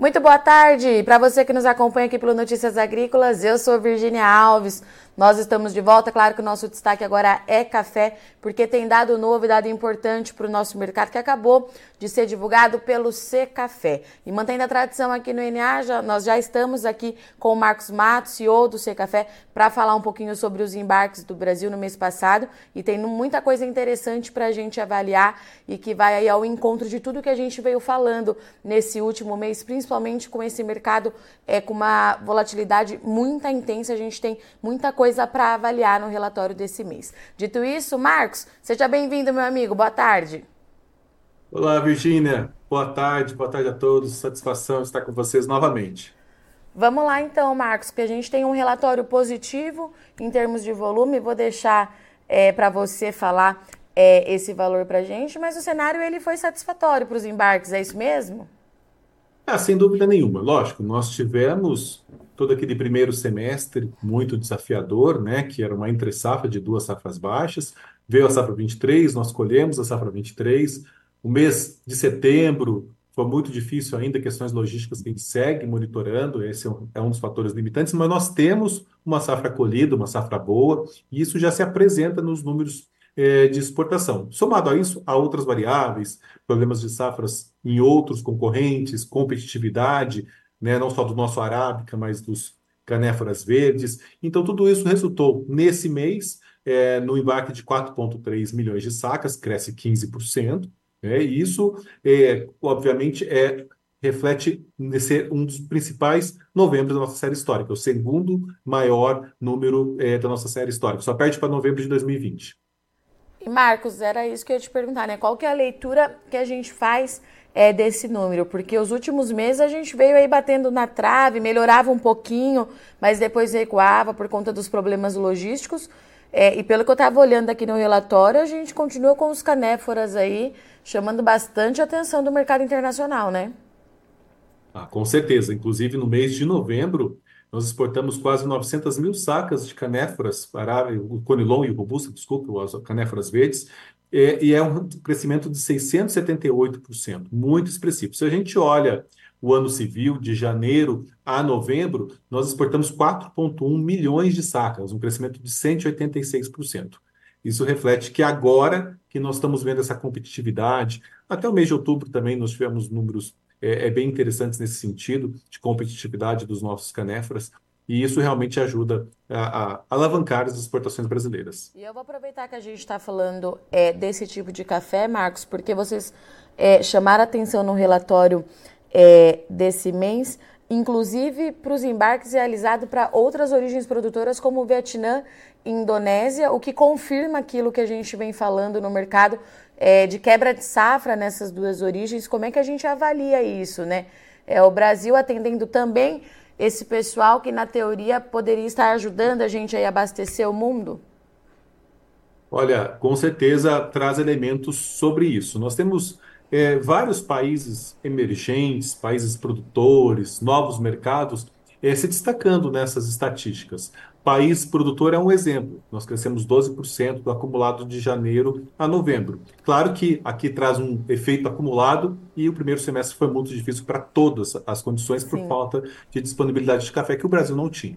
Muito boa tarde para você que nos acompanha aqui pelo Notícias Agrícolas. Eu sou Virginia Alves. Nós estamos de volta. Claro que o nosso destaque agora é café, porque tem dado novo e dado importante para o nosso mercado que acabou de ser divulgado pelo C Café. E mantendo a tradição aqui no NA, já, nós já estamos aqui com o Marcos Matos, CEO do C Café, para falar um pouquinho sobre os embarques do Brasil no mês passado. E tem muita coisa interessante para a gente avaliar e que vai aí ao encontro de tudo que a gente veio falando nesse último mês, principalmente com esse mercado é, com uma volatilidade muito intensa. A gente tem muita coisa coisa para avaliar no relatório desse mês. Dito isso, Marcos, seja bem-vindo, meu amigo. Boa tarde. Olá, Virgínia. Boa tarde, boa tarde a todos. Satisfação estar com vocês novamente. Vamos lá então, Marcos, porque a gente tem um relatório positivo em termos de volume. Vou deixar é, para você falar é, esse valor para a gente, mas o cenário ele foi satisfatório para os embarques, é isso mesmo? Ah, sem dúvida nenhuma. Lógico, nós tivemos todo aquele primeiro semestre muito desafiador, né, que era uma entre-safra de duas safras baixas. Veio a safra 23, nós colhemos a safra 23. O mês de setembro foi muito difícil ainda, questões logísticas que a gente segue monitorando, esse é um, é um dos fatores limitantes, mas nós temos uma safra colhida, uma safra boa, e isso já se apresenta nos números é, de exportação. Somado a isso, há outras variáveis, problemas de safras em outros concorrentes, competitividade, né, não só do nosso arábica, mas dos canéforas verdes. Então, tudo isso resultou nesse mês é, no embarque de 4,3 milhões de sacas, cresce 15%. Né, e isso, é, obviamente, é, reflete ser um dos principais novembros da nossa série histórica, o segundo maior número é, da nossa série histórica, só perde para novembro de 2020. Marcos, era isso que eu ia te perguntar, né? Qual que é a leitura que a gente faz é, desse número? Porque os últimos meses a gente veio aí batendo na trave, melhorava um pouquinho, mas depois recuava por conta dos problemas logísticos. É, e pelo que eu estava olhando aqui no relatório, a gente continua com os canéforas aí chamando bastante atenção do mercado internacional, né? Ah, com certeza. Inclusive, no mês de novembro, nós exportamos quase 900 mil sacas de canéforas o conilon e o robusta, desculpa, as canéforas verdes, e, e é um crescimento de 678%, muito expressivo. Se a gente olha o ano civil, de janeiro a novembro, nós exportamos 4,1 milhões de sacas, um crescimento de 186%. Isso reflete que agora que nós estamos vendo essa competitividade, até o mês de outubro também nós tivemos números é, é, bem interessantes nesse sentido, de competitividade dos nossos canéforas, e isso realmente ajuda a, a alavancar as exportações brasileiras. E eu vou aproveitar que a gente está falando é, desse tipo de café, Marcos, porque vocês é, chamaram atenção no relatório é, desse mês, inclusive para os embarques realizados para outras origens produtoras, como o Vietnã e Indonésia, o que confirma aquilo que a gente vem falando no mercado é, de quebra de safra nessas duas origens, como é que a gente avalia isso, né? É o Brasil atendendo também esse pessoal que, na teoria, poderia estar ajudando a gente a abastecer o mundo? Olha, com certeza traz elementos sobre isso. Nós temos é, vários países emergentes, países produtores, novos mercados é, se destacando nessas estatísticas. País produtor é um exemplo. Nós crescemos 12% do acumulado de janeiro a novembro. Claro que aqui traz um efeito acumulado e o primeiro semestre foi muito difícil para todas as condições por Sim. falta de disponibilidade de café que o Brasil não tinha.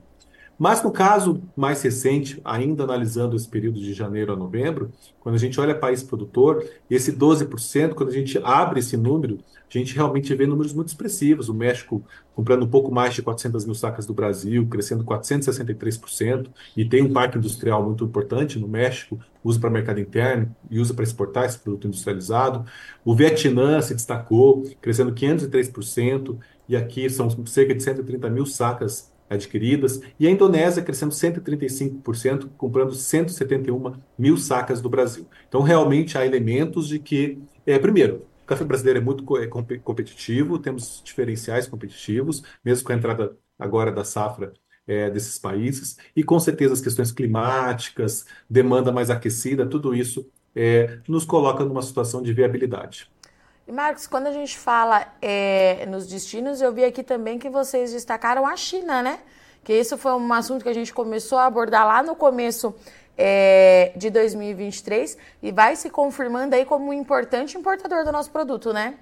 Mas no caso mais recente, ainda analisando esse período de janeiro a novembro, quando a gente olha país produtor, esse 12%, quando a gente abre esse número, a gente realmente vê números muito expressivos. O México comprando um pouco mais de 400 mil sacas do Brasil, crescendo 463%, e tem um parque industrial muito importante no México, usa para mercado interno e usa para exportar esse produto industrializado. O Vietnã se destacou, crescendo 503%, e aqui são cerca de 130 mil sacas adquiridas, e a Indonésia crescendo 135%, comprando 171 mil sacas do Brasil. Então, realmente há elementos de que, é, primeiro, o café brasileiro é muito é, competitivo, temos diferenciais competitivos, mesmo com a entrada agora da safra é, desses países, e com certeza as questões climáticas, demanda mais aquecida, tudo isso é, nos coloca numa situação de viabilidade. Marcos, quando a gente fala é, nos destinos, eu vi aqui também que vocês destacaram a China, né? Que isso foi um assunto que a gente começou a abordar lá no começo é, de 2023 e vai se confirmando aí como um importante importador do nosso produto, né?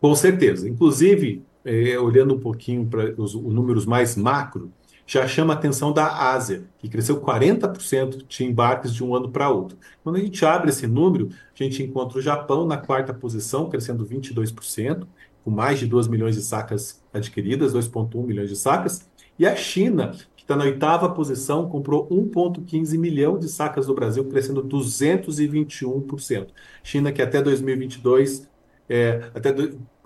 Com certeza. Inclusive, é, olhando um pouquinho para os, os números mais macro, já chama a atenção da Ásia, que cresceu 40% de embarques de um ano para outro. Quando a gente abre esse número, a gente encontra o Japão na quarta posição, crescendo 22%, com mais de 2 milhões de sacas adquiridas, 2,1 milhões de sacas, e a China, que está na oitava posição, comprou 1,15 milhão de sacas do Brasil, crescendo 221%. China, que até 2022 é, até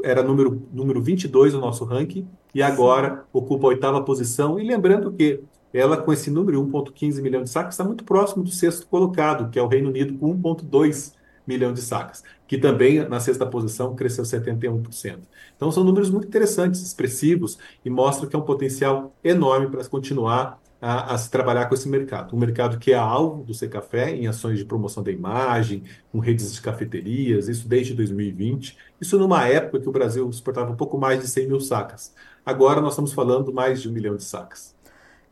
era número, número 22 no nosso ranking, e agora ocupa a oitava posição. E lembrando que ela, com esse número, 1,15 milhão de sacas, está muito próximo do sexto colocado, que é o Reino Unido, com 1,2 milhão de sacas, que também na sexta posição cresceu 71%. Então são números muito interessantes, expressivos, e mostram que é um potencial enorme para continuar a, a, se trabalhar com esse mercado. Um mercado que é alvo do Secafé em ações de promoção da imagem, com redes de cafeterias, isso desde 2020. Isso numa época que o Brasil exportava um pouco mais de 100 mil sacas. Agora nós estamos falando mais de um milhão de sacas.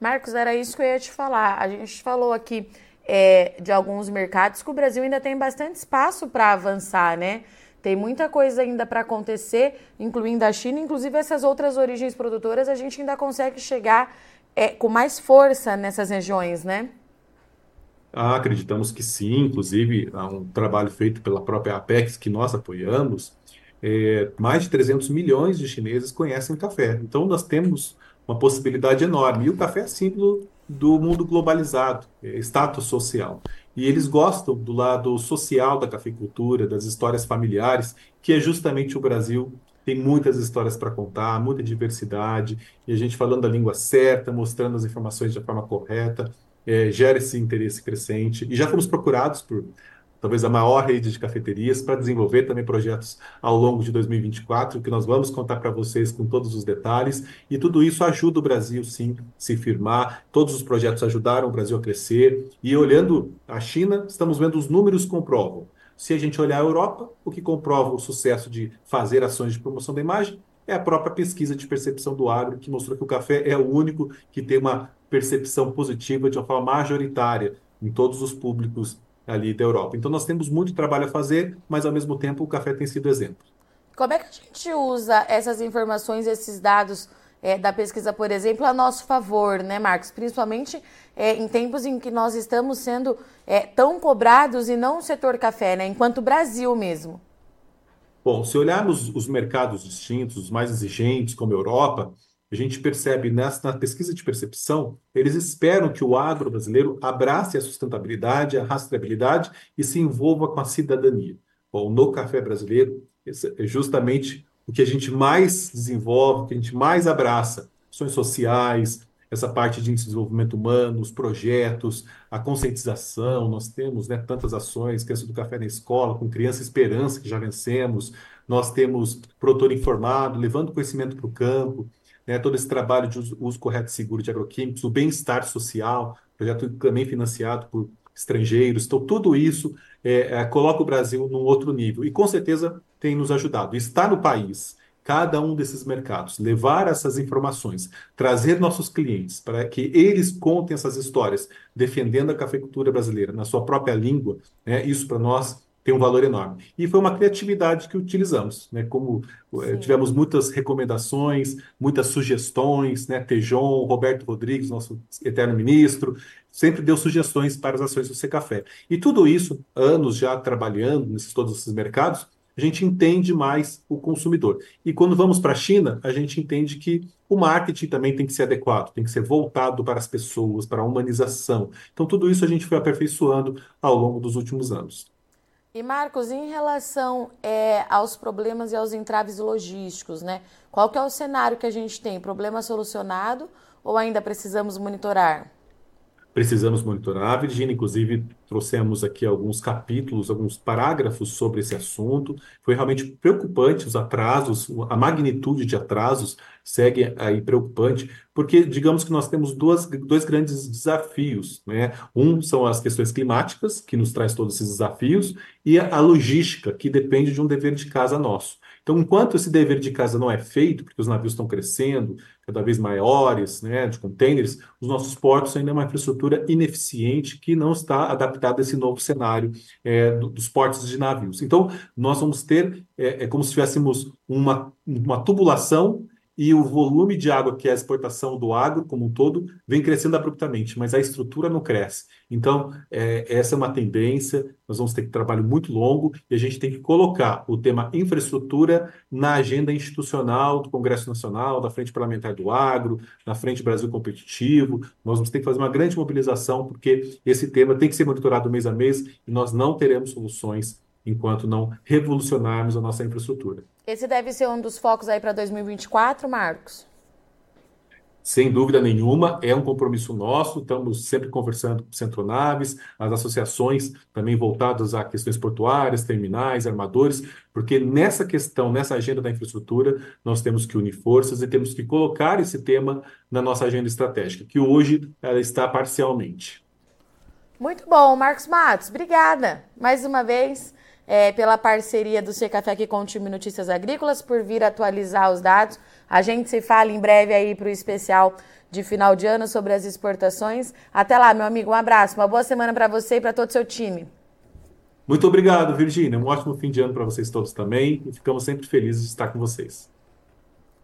Marcos, era isso que eu ia te falar. A gente falou aqui é, de alguns mercados que o Brasil ainda tem bastante espaço para avançar, né? Tem muita coisa ainda para acontecer, incluindo a China, inclusive essas outras origens produtoras, a gente ainda consegue chegar é, com mais força nessas regiões, né? Ah, acreditamos que sim, inclusive há um trabalho feito pela própria Apex que nós apoiamos. É, mais de 300 milhões de chineses conhecem café. Então nós temos uma possibilidade enorme. E o café é símbolo do mundo globalizado, é status social. E eles gostam do lado social da cafeicultura, das histórias familiares, que é justamente o Brasil tem muitas histórias para contar, muita diversidade, e a gente falando a língua certa, mostrando as informações de forma correta, é, gera esse interesse crescente. E já fomos procurados por talvez a maior rede de cafeterias para desenvolver também projetos ao longo de 2024, que nós vamos contar para vocês com todos os detalhes. E tudo isso ajuda o Brasil, sim, se firmar. Todos os projetos ajudaram o Brasil a crescer. E olhando a China, estamos vendo os números comprovam. Se a gente olhar a Europa, o que comprova o sucesso de fazer ações de promoção da imagem é a própria pesquisa de percepção do agro, que mostrou que o café é o único que tem uma percepção positiva de uma forma majoritária em todos os públicos ali da Europa. Então nós temos muito trabalho a fazer, mas ao mesmo tempo o café tem sido exemplo. Como é que a gente usa essas informações, esses dados é, da pesquisa, por exemplo, a nosso favor, né, Marcos? Principalmente é, em tempos em que nós estamos sendo é, tão cobrados e não o setor café, né, enquanto Brasil mesmo. Bom, se olharmos os mercados distintos, os mais exigentes, como a Europa, a gente percebe nessa, na pesquisa de percepção, eles esperam que o agro brasileiro abrace a sustentabilidade, a rastreabilidade e se envolva com a cidadania. Bom, no café brasileiro, é justamente o que a gente mais desenvolve, o que a gente mais abraça, ações sociais, essa parte de desenvolvimento humano, os projetos, a conscientização, nós temos né, tantas ações, criança do café na escola, com criança esperança que já vencemos, nós temos produtor informado, levando conhecimento para o campo, né, todo esse trabalho de uso, uso correto e seguro de agroquímicos, o bem-estar social, projeto também financiado por estrangeiros, então tudo isso é, é, coloca o Brasil num outro nível e com certeza tem nos ajudado. Estar no país, cada um desses mercados, levar essas informações, trazer nossos clientes para que eles contem essas histórias, defendendo a cafeicultura brasileira na sua própria língua, né, isso para nós tem um valor enorme. E foi uma criatividade que utilizamos, né? Como eh, tivemos muitas recomendações, muitas sugestões, né? Tejon, Roberto Rodrigues, nosso eterno ministro, sempre deu sugestões para as ações do Secafé. E tudo isso, anos já trabalhando nesses todos esses mercados, a gente entende mais o consumidor. E quando vamos para a China, a gente entende que o marketing também tem que ser adequado, tem que ser voltado para as pessoas, para a humanização. Então, tudo isso a gente foi aperfeiçoando ao longo dos últimos anos. E Marcos, em relação é, aos problemas e aos entraves logísticos, né? Qual que é o cenário que a gente tem? Problema solucionado ou ainda precisamos monitorar? Precisamos monitorar. Virginia, inclusive, trouxemos aqui alguns capítulos, alguns parágrafos sobre esse assunto. Foi realmente preocupante os atrasos, a magnitude de atrasos segue aí preocupante, porque digamos que nós temos duas, dois grandes desafios, né? Um são as questões climáticas, que nos traz todos esses desafios, e a, a logística, que depende de um dever de casa nosso. Então, enquanto esse dever de casa não é feito, porque os navios estão crescendo, cada vez maiores, né, de containers, os nossos portos ainda é uma infraestrutura ineficiente que não está adaptada a esse novo cenário é, dos portos de navios. Então, nós vamos ter, é, é como se tivéssemos uma, uma tubulação e o volume de água, que é a exportação do agro como um todo, vem crescendo abruptamente, mas a estrutura não cresce. Então, é, essa é uma tendência, nós vamos ter que trabalho muito longo e a gente tem que colocar o tema infraestrutura na agenda institucional do Congresso Nacional, da Frente Parlamentar do Agro, na Frente Brasil Competitivo. Nós vamos ter que fazer uma grande mobilização, porque esse tema tem que ser monitorado mês a mês e nós não teremos soluções enquanto não revolucionarmos a nossa infraestrutura. Esse deve ser um dos focos aí para 2024, Marcos? Sem dúvida nenhuma, é um compromisso nosso. Estamos sempre conversando com o Centronaves, as associações também voltadas a questões portuárias, terminais, armadores, porque nessa questão, nessa agenda da infraestrutura, nós temos que unir forças e temos que colocar esse tema na nossa agenda estratégica, que hoje ela está parcialmente. Muito bom, Marcos Matos, obrigada mais uma vez é, pela parceria do C Café aqui com o time Notícias Agrícolas, por vir atualizar os dados. A gente se fala em breve aí para o especial de final de ano sobre as exportações. Até lá, meu amigo, um abraço, uma boa semana para você e para todo o seu time. Muito obrigado, Virgínia. Um ótimo fim de ano para vocês todos também e ficamos sempre felizes de estar com vocês.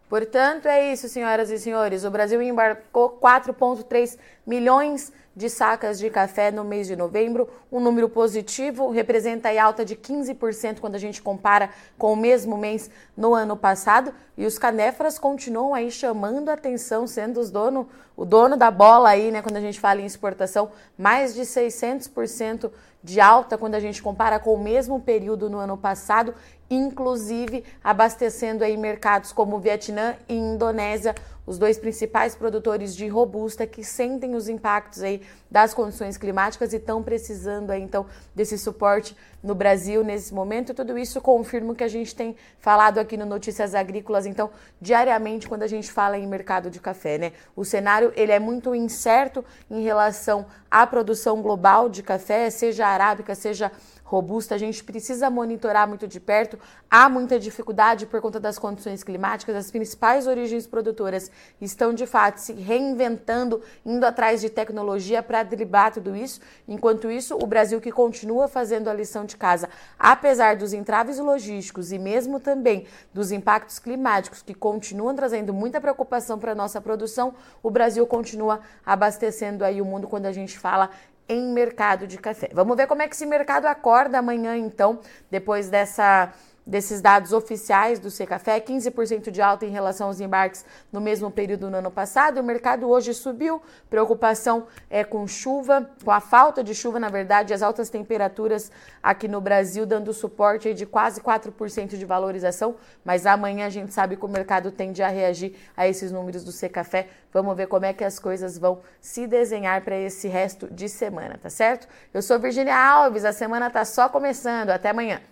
Portanto, é isso, senhoras e senhores. O Brasil embarcou 4,3 milhões de sacas de café no mês de novembro, um número positivo, representa a alta de 15% quando a gente compara com o mesmo mês no ano passado, e os canéfras continuam aí chamando a atenção, sendo os dono, o dono da bola aí, né, quando a gente fala em exportação, mais de 600% de alta quando a gente compara com o mesmo período no ano passado, inclusive abastecendo aí mercados como Vietnã e Indonésia, os dois principais produtores de robusta que sentem os impactos aí das condições climáticas e estão precisando aí, então desse suporte no Brasil nesse momento. Tudo isso confirma o que a gente tem falado aqui no Notícias Agrícolas, então diariamente quando a gente fala em mercado de café, né? O cenário ele é muito incerto em relação à produção global de café, seja arábica, seja robusta, a gente precisa monitorar muito de perto. Há muita dificuldade por conta das condições climáticas. As principais origens produtoras estão de fato se reinventando, indo atrás de tecnologia para driblar tudo isso. Enquanto isso, o Brasil que continua fazendo a lição de casa, apesar dos entraves logísticos e mesmo também dos impactos climáticos que continuam trazendo muita preocupação para a nossa produção, o Brasil continua abastecendo aí o mundo quando a gente fala em mercado de café. Vamos ver como é que esse mercado acorda amanhã, então, depois dessa desses dados oficiais do Secafé, 15% de alta em relação aos embarques no mesmo período no ano passado. O mercado hoje subiu, preocupação é com chuva, com a falta de chuva, na verdade, as altas temperaturas aqui no Brasil dando suporte de quase 4% de valorização, mas amanhã a gente sabe que o mercado tende a reagir a esses números do Secafé. Vamos ver como é que as coisas vão se desenhar para esse resto de semana, tá certo? Eu sou Virginia Alves, a semana tá só começando. Até amanhã.